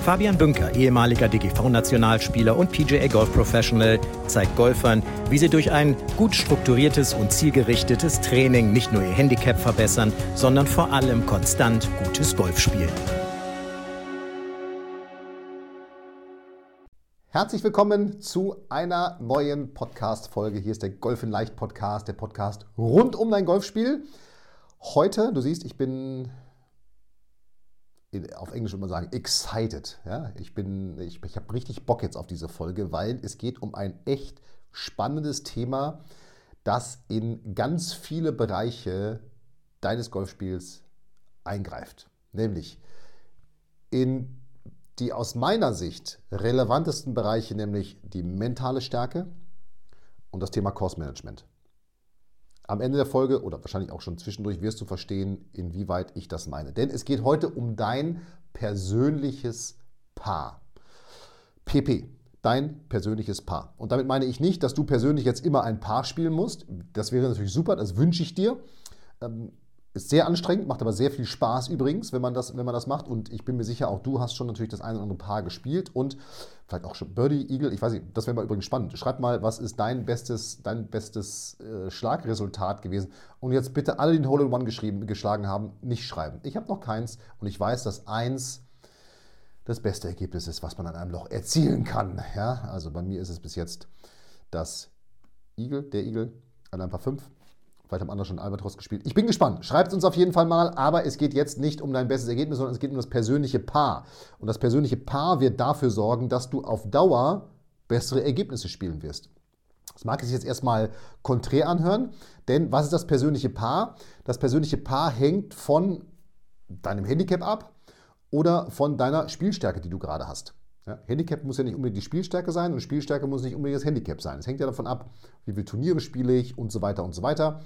Fabian Bünker, ehemaliger DGV-Nationalspieler und PGA Golf Professional, zeigt Golfern, wie sie durch ein gut strukturiertes und zielgerichtetes Training nicht nur ihr Handicap verbessern, sondern vor allem konstant gutes Golf spielen. Herzlich willkommen zu einer neuen Podcast-Folge. Hier ist der Golf in Leicht Podcast, der Podcast rund um dein Golfspiel. Heute, du siehst, ich bin auf Englisch würde man sagen, excited. Ja, ich ich, ich habe richtig Bock jetzt auf diese Folge, weil es geht um ein echt spannendes Thema, das in ganz viele Bereiche deines Golfspiels eingreift. Nämlich in die aus meiner Sicht relevantesten Bereiche, nämlich die mentale Stärke und das Thema Course Management. Am Ende der Folge oder wahrscheinlich auch schon zwischendurch wirst du verstehen, inwieweit ich das meine. Denn es geht heute um dein persönliches Paar. PP, dein persönliches Paar. Und damit meine ich nicht, dass du persönlich jetzt immer ein Paar spielen musst. Das wäre natürlich super, das wünsche ich dir. Ist sehr anstrengend, macht aber sehr viel Spaß übrigens, wenn man, das, wenn man das macht. Und ich bin mir sicher, auch du hast schon natürlich das eine oder andere Paar gespielt und vielleicht auch schon Birdie, Eagle, ich weiß nicht, das wäre mal übrigens spannend. Schreib mal, was ist dein bestes, dein bestes äh, Schlagresultat gewesen? Und jetzt bitte alle, die den Hole in One geschrieben, geschlagen haben, nicht schreiben. Ich habe noch keins und ich weiß, dass eins das beste Ergebnis ist, was man an einem Loch erzielen kann. Ja? Also bei mir ist es bis jetzt das Eagle, der Eagle, an ein paar fünf. Vielleicht haben andere schon Albatros gespielt. Ich bin gespannt. Schreibt es uns auf jeden Fall mal. Aber es geht jetzt nicht um dein bestes Ergebnis, sondern es geht um das persönliche Paar. Und das persönliche Paar wird dafür sorgen, dass du auf Dauer bessere Ergebnisse spielen wirst. Das mag sich jetzt erstmal konträr anhören, denn was ist das persönliche Paar? Das persönliche Paar hängt von deinem Handicap ab oder von deiner Spielstärke, die du gerade hast. Ja, Handicap muss ja nicht unbedingt die Spielstärke sein und Spielstärke muss nicht unbedingt das Handicap sein. Es hängt ja davon ab, wie viele Turniere spiele ich und so weiter und so weiter.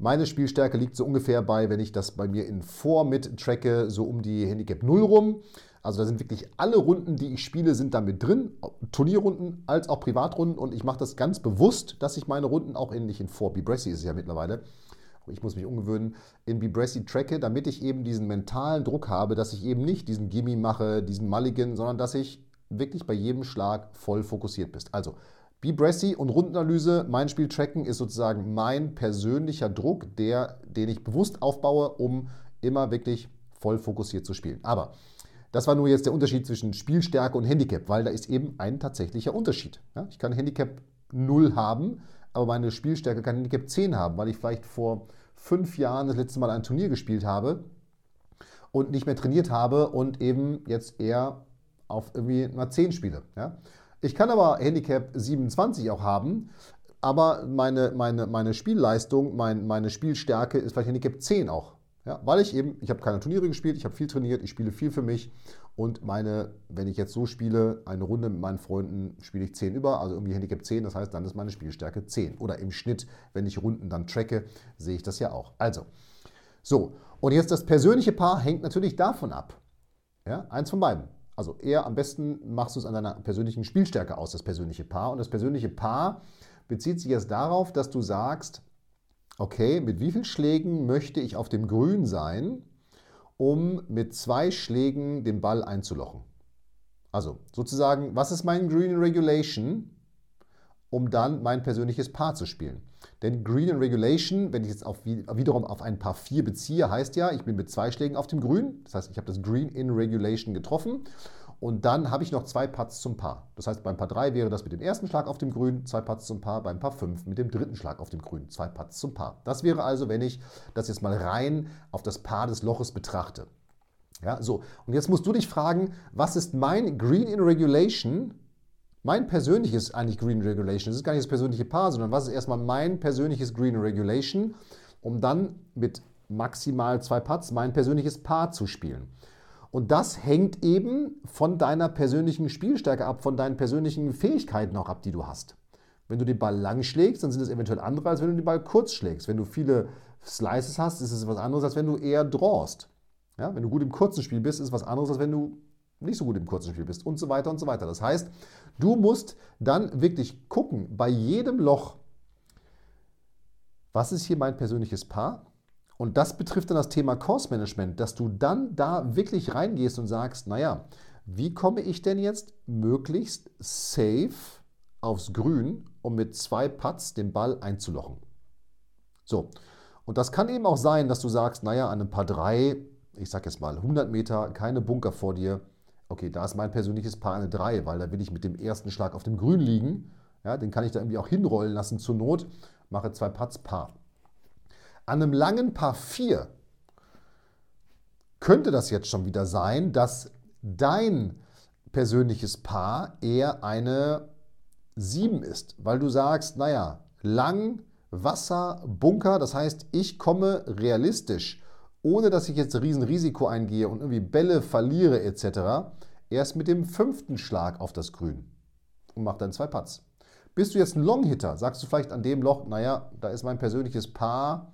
Meine Spielstärke liegt so ungefähr bei, wenn ich das bei mir in Vor mit tracke, so um die Handicap 0 rum. Also da sind wirklich alle Runden, die ich spiele, sind da mit drin. Turnierrunden als auch Privatrunden. Und ich mache das ganz bewusst, dass ich meine Runden auch ähnlich in Vor, Bibressi ist es ja mittlerweile, ich muss mich umgewöhnen, in Bibressi tracke, damit ich eben diesen mentalen Druck habe, dass ich eben nicht diesen Gimme mache, diesen Mulligan, sondern dass ich wirklich bei jedem Schlag voll fokussiert bist. Also Be Brassy und Rundenanalyse, mein Spiel tracken ist sozusagen mein persönlicher Druck, der, den ich bewusst aufbaue, um immer wirklich voll fokussiert zu spielen. Aber das war nur jetzt der Unterschied zwischen Spielstärke und Handicap, weil da ist eben ein tatsächlicher Unterschied. Ja, ich kann Handicap 0 haben, aber meine Spielstärke kann Handicap 10 haben, weil ich vielleicht vor fünf Jahren das letzte Mal ein Turnier gespielt habe und nicht mehr trainiert habe und eben jetzt eher auf irgendwie mal 10 Spiele. Ja? Ich kann aber Handicap 27 auch haben, aber meine, meine, meine Spielleistung, mein, meine Spielstärke ist vielleicht Handicap 10 auch. Ja, weil ich eben, ich habe keine Turniere gespielt, ich habe viel trainiert, ich spiele viel für mich und meine, wenn ich jetzt so spiele, eine Runde mit meinen Freunden, spiele ich 10 über, also irgendwie Handicap 10, das heißt, dann ist meine Spielstärke 10. Oder im Schnitt, wenn ich Runden dann tracke, sehe ich das ja auch. Also, so, und jetzt das persönliche Paar hängt natürlich davon ab. Ja, eins von beiden. Also eher am besten machst du es an deiner persönlichen Spielstärke aus, das persönliche Paar. Und das persönliche Paar bezieht sich jetzt darauf, dass du sagst, okay, mit wie vielen Schlägen möchte ich auf dem Grün sein, um mit zwei Schlägen den Ball einzulochen? Also sozusagen, was ist mein Green Regulation, um dann mein persönliches Paar zu spielen? Denn Green in Regulation, wenn ich jetzt auf, wiederum auf ein Paar 4 beziehe, heißt ja, ich bin mit zwei Schlägen auf dem Grün. Das heißt, ich habe das Green in Regulation getroffen. Und dann habe ich noch zwei Putts zum Paar. Das heißt, beim Paar 3 wäre das mit dem ersten Schlag auf dem Grün, zwei Putts zum Paar, beim Paar 5 mit dem dritten Schlag auf dem Grün, zwei Putts zum Paar. Das wäre also, wenn ich das jetzt mal rein auf das Paar des Loches betrachte. Ja, so. Und jetzt musst du dich fragen, was ist mein Green in Regulation mein persönliches eigentlich Green Regulation, das ist gar nicht das persönliche Paar, sondern was ist erstmal mein persönliches Green Regulation, um dann mit maximal zwei Putts mein persönliches Paar zu spielen. Und das hängt eben von deiner persönlichen Spielstärke ab, von deinen persönlichen Fähigkeiten auch ab, die du hast. Wenn du den Ball lang schlägst, dann sind es eventuell andere, als wenn du den Ball kurz schlägst. Wenn du viele Slices hast, ist es was anderes, als wenn du eher drawst. Ja, wenn du gut im kurzen Spiel bist, ist es was anderes, als wenn du nicht so gut im kurzen Spiel bist und so weiter und so weiter. Das heißt, du musst dann wirklich gucken, bei jedem Loch, was ist hier mein persönliches Paar? Und das betrifft dann das Thema Course Management, dass du dann da wirklich reingehst und sagst, naja, wie komme ich denn jetzt möglichst safe aufs Grün, um mit zwei Putts den Ball einzulochen? So, und das kann eben auch sein, dass du sagst, naja, an ein paar drei, ich sag jetzt mal 100 Meter, keine Bunker vor dir, okay, da ist mein persönliches Paar eine 3, weil da will ich mit dem ersten Schlag auf dem Grün liegen. Ja, den kann ich da irgendwie auch hinrollen lassen zur Not, mache zwei Putts Paar. An einem langen Paar 4 könnte das jetzt schon wieder sein, dass dein persönliches Paar eher eine 7 ist, weil du sagst, naja, lang, Wasser, Bunker, das heißt, ich komme realistisch ohne dass ich jetzt ein Riesenrisiko eingehe und irgendwie Bälle verliere etc., erst mit dem fünften Schlag auf das Grün und mache dann zwei Putts. Bist du jetzt ein Longhitter, sagst du vielleicht an dem Loch, naja, da ist mein persönliches Paar,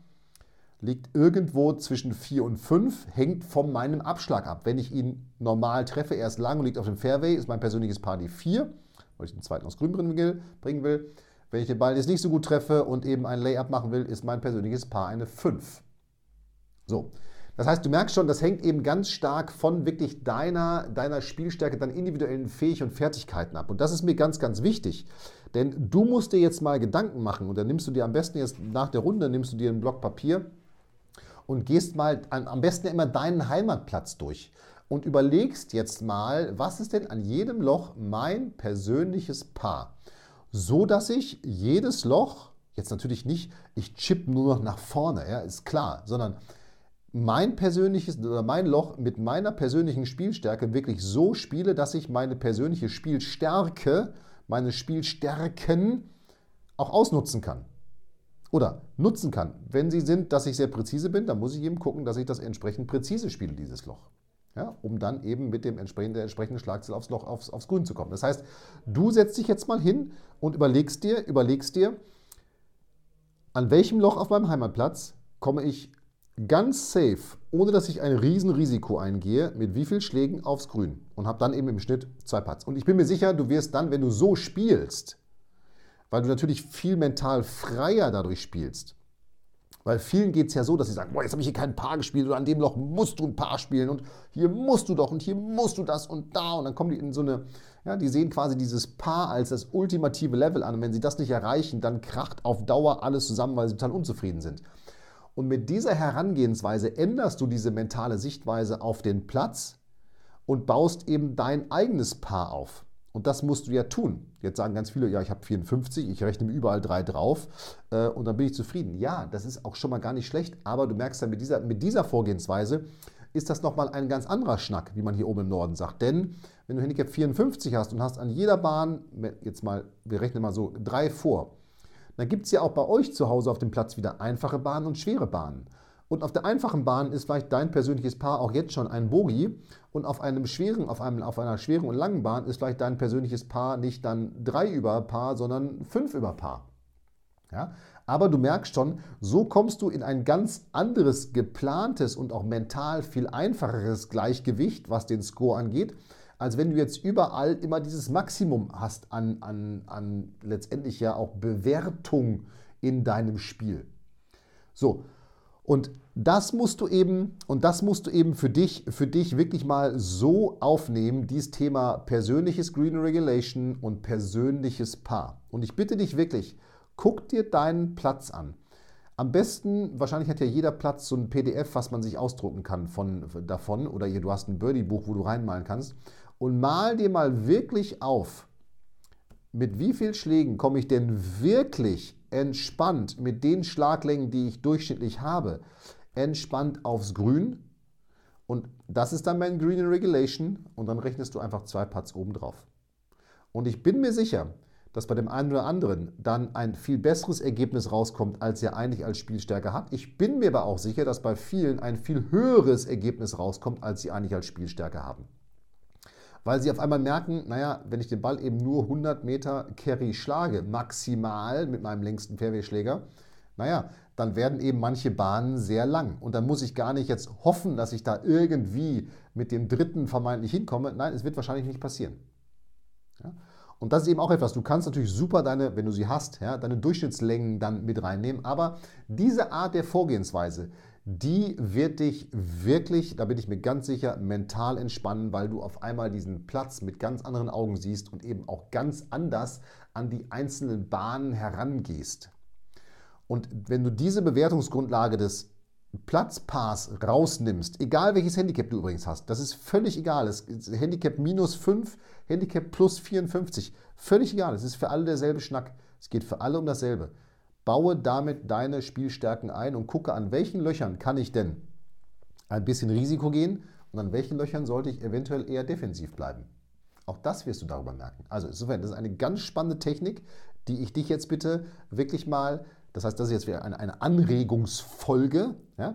liegt irgendwo zwischen 4 und 5, hängt von meinem Abschlag ab. Wenn ich ihn normal treffe, erst lang und liegt auf dem Fairway, ist mein persönliches Paar die 4, weil ich den zweiten aus Grün bringen will. Wenn ich den Ball jetzt nicht so gut treffe und eben ein Layup machen will, ist mein persönliches Paar eine 5. So. Das heißt, du merkst schon, das hängt eben ganz stark von wirklich deiner, deiner Spielstärke, deinen individuellen Fähigkeiten und Fertigkeiten ab. Und das ist mir ganz, ganz wichtig. Denn du musst dir jetzt mal Gedanken machen und dann nimmst du dir am besten jetzt nach der Runde, nimmst du dir einen Block Papier und gehst mal am besten immer deinen Heimatplatz durch und überlegst jetzt mal, was ist denn an jedem Loch mein persönliches Paar? So dass ich jedes Loch, jetzt natürlich nicht, ich chip nur noch nach vorne, ja, ist klar, sondern mein persönliches oder mein Loch mit meiner persönlichen Spielstärke wirklich so spiele, dass ich meine persönliche Spielstärke, meine Spielstärken auch ausnutzen kann. Oder nutzen kann. Wenn sie sind, dass ich sehr präzise bin, dann muss ich eben gucken, dass ich das entsprechend präzise spiele, dieses Loch. Ja, um dann eben mit dem entsprechenden, der entsprechenden Schlagzahl aufs Loch, aufs, aufs Grün zu kommen. Das heißt, du setzt dich jetzt mal hin und überlegst dir, überlegst dir, an welchem Loch auf meinem Heimatplatz komme ich ganz safe, ohne dass ich ein Riesenrisiko eingehe, mit wie vielen Schlägen aufs Grün und habe dann eben im Schnitt zwei Putts. Und ich bin mir sicher, du wirst dann, wenn du so spielst, weil du natürlich viel mental freier dadurch spielst, weil vielen geht es ja so, dass sie sagen, boah, jetzt habe ich hier kein Paar gespielt oder an dem Loch musst du ein Paar spielen und hier musst du doch und hier musst du das und da und dann kommen die in so eine, ja, die sehen quasi dieses Paar als das ultimative Level an und wenn sie das nicht erreichen, dann kracht auf Dauer alles zusammen, weil sie total unzufrieden sind. Und mit dieser Herangehensweise änderst du diese mentale Sichtweise auf den Platz und baust eben dein eigenes Paar auf. Und das musst du ja tun. Jetzt sagen ganz viele, ja, ich habe 54, ich rechne mir überall drei drauf äh, und dann bin ich zufrieden. Ja, das ist auch schon mal gar nicht schlecht, aber du merkst ja, mit dieser, mit dieser Vorgehensweise ist das nochmal ein ganz anderer Schnack, wie man hier oben im Norden sagt. Denn wenn du Handicap 54 hast und hast an jeder Bahn, jetzt mal, wir rechnen mal so drei vor, dann gibt es ja auch bei euch zu Hause auf dem Platz wieder einfache Bahnen und schwere Bahnen. Und auf der einfachen Bahn ist vielleicht dein persönliches Paar auch jetzt schon ein Bogi. Und auf einem schweren, auf, einem, auf einer schweren und langen Bahn ist vielleicht dein persönliches Paar nicht dann drei über Paar, sondern fünf über Paar. Ja? Aber du merkst schon, so kommst du in ein ganz anderes, geplantes und auch mental viel einfacheres Gleichgewicht, was den Score angeht, als wenn du jetzt überall immer dieses Maximum hast an, an, an letztendlich ja auch Bewertung in deinem Spiel. So, und das musst du eben, und das musst du eben für dich, für dich wirklich mal so aufnehmen, dieses Thema persönliches Green Regulation und persönliches Paar. Und ich bitte dich wirklich, guck dir deinen Platz an. Am besten, wahrscheinlich hat ja jeder Platz so ein PDF, was man sich ausdrucken kann von, davon, oder du hast ein Birdie-Buch, wo du reinmalen kannst und mal dir mal wirklich auf, mit wie vielen Schlägen komme ich denn wirklich entspannt mit den Schlaglängen, die ich durchschnittlich habe, entspannt aufs Grün. Und das ist dann mein Green in Regulation und dann rechnest du einfach zwei Putts oben drauf. Und ich bin mir sicher, dass bei dem einen oder anderen dann ein viel besseres Ergebnis rauskommt, als er eigentlich als Spielstärke hat. Ich bin mir aber auch sicher, dass bei vielen ein viel höheres Ergebnis rauskommt, als sie eigentlich als Spielstärke haben weil sie auf einmal merken, naja, wenn ich den Ball eben nur 100 Meter Carry schlage, maximal mit meinem längsten Fairway-Schläger, naja, dann werden eben manche Bahnen sehr lang. Und dann muss ich gar nicht jetzt hoffen, dass ich da irgendwie mit dem dritten vermeintlich hinkomme. Nein, es wird wahrscheinlich nicht passieren. Ja? Und das ist eben auch etwas, du kannst natürlich super deine, wenn du sie hast, ja, deine Durchschnittslängen dann mit reinnehmen. Aber diese Art der Vorgehensweise, die wird dich wirklich, da bin ich mir ganz sicher, mental entspannen, weil du auf einmal diesen Platz mit ganz anderen Augen siehst und eben auch ganz anders an die einzelnen Bahnen herangehst. Und wenn du diese Bewertungsgrundlage des Platzpass rausnimmst, egal welches Handicap du übrigens hast, das ist völlig egal. Das Handicap minus 5, Handicap plus 54, völlig egal. Es ist für alle derselbe Schnack. Es geht für alle um dasselbe. Baue damit deine Spielstärken ein und gucke, an welchen Löchern kann ich denn ein bisschen Risiko gehen und an welchen Löchern sollte ich eventuell eher defensiv bleiben. Auch das wirst du darüber merken. Also insofern, das ist eine ganz spannende Technik, die ich dich jetzt bitte wirklich mal, das heißt, das ist jetzt wieder eine, eine Anregungsfolge, ja,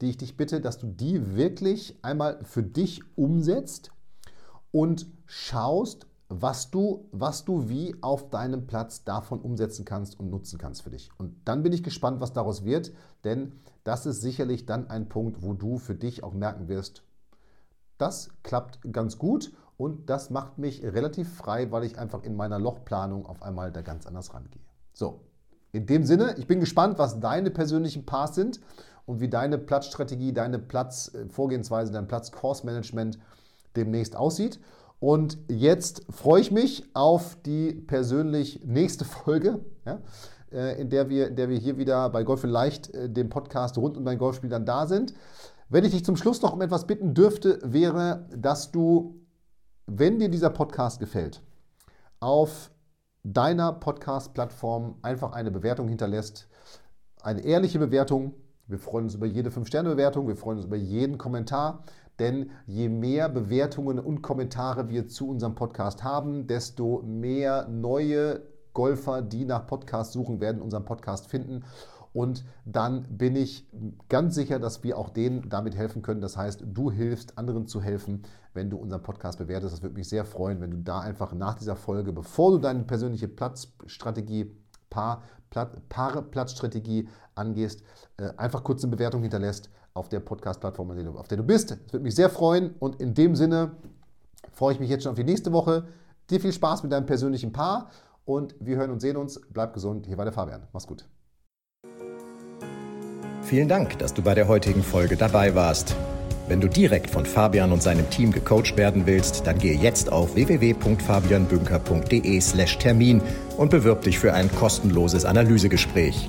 die ich dich bitte, dass du die wirklich einmal für dich umsetzt und schaust, was du, was du wie auf deinem Platz davon umsetzen kannst und nutzen kannst für dich. Und dann bin ich gespannt, was daraus wird, denn das ist sicherlich dann ein Punkt, wo du für dich auch merken wirst, das klappt ganz gut und das macht mich relativ frei, weil ich einfach in meiner Lochplanung auf einmal da ganz anders rangehe. So, in dem Sinne, ich bin gespannt, was deine persönlichen Paths sind und wie deine Platzstrategie, deine Platzvorgehensweise, dein Platz-Course-Management demnächst aussieht. Und jetzt freue ich mich auf die persönlich nächste Folge, ja, äh, in, der wir, in der wir hier wieder bei Golf in Leicht, äh, dem Podcast rund um dein Golfspiel, dann da sind. Wenn ich dich zum Schluss noch um etwas bitten dürfte, wäre, dass du, wenn dir dieser Podcast gefällt, auf deiner Podcast-Plattform einfach eine Bewertung hinterlässt. Eine ehrliche Bewertung. Wir freuen uns über jede 5-Sterne-Bewertung, wir freuen uns über jeden Kommentar. Denn je mehr Bewertungen und Kommentare wir zu unserem Podcast haben, desto mehr neue Golfer, die nach Podcast suchen, werden unseren Podcast finden. Und dann bin ich ganz sicher, dass wir auch denen damit helfen können. Das heißt, du hilfst anderen zu helfen, wenn du unseren Podcast bewertest. Das würde mich sehr freuen, wenn du da einfach nach dieser Folge, bevor du deine persönliche Platzstrategie, Paar, Platzstrategie angehst, äh, einfach kurz eine Bewertung hinterlässt auf der Podcast-Plattform, auf der du bist. Das würde mich sehr freuen. Und in dem Sinne freue ich mich jetzt schon auf die nächste Woche. Dir viel Spaß mit deinem persönlichen Paar und wir hören und sehen uns. Bleib gesund. Hier war der Fabian. Mach's gut. Vielen Dank, dass du bei der heutigen Folge dabei warst. Wenn du direkt von Fabian und seinem Team gecoacht werden willst, dann gehe jetzt auf www.fabianbünker.de/termin und bewirb dich für ein kostenloses Analysegespräch.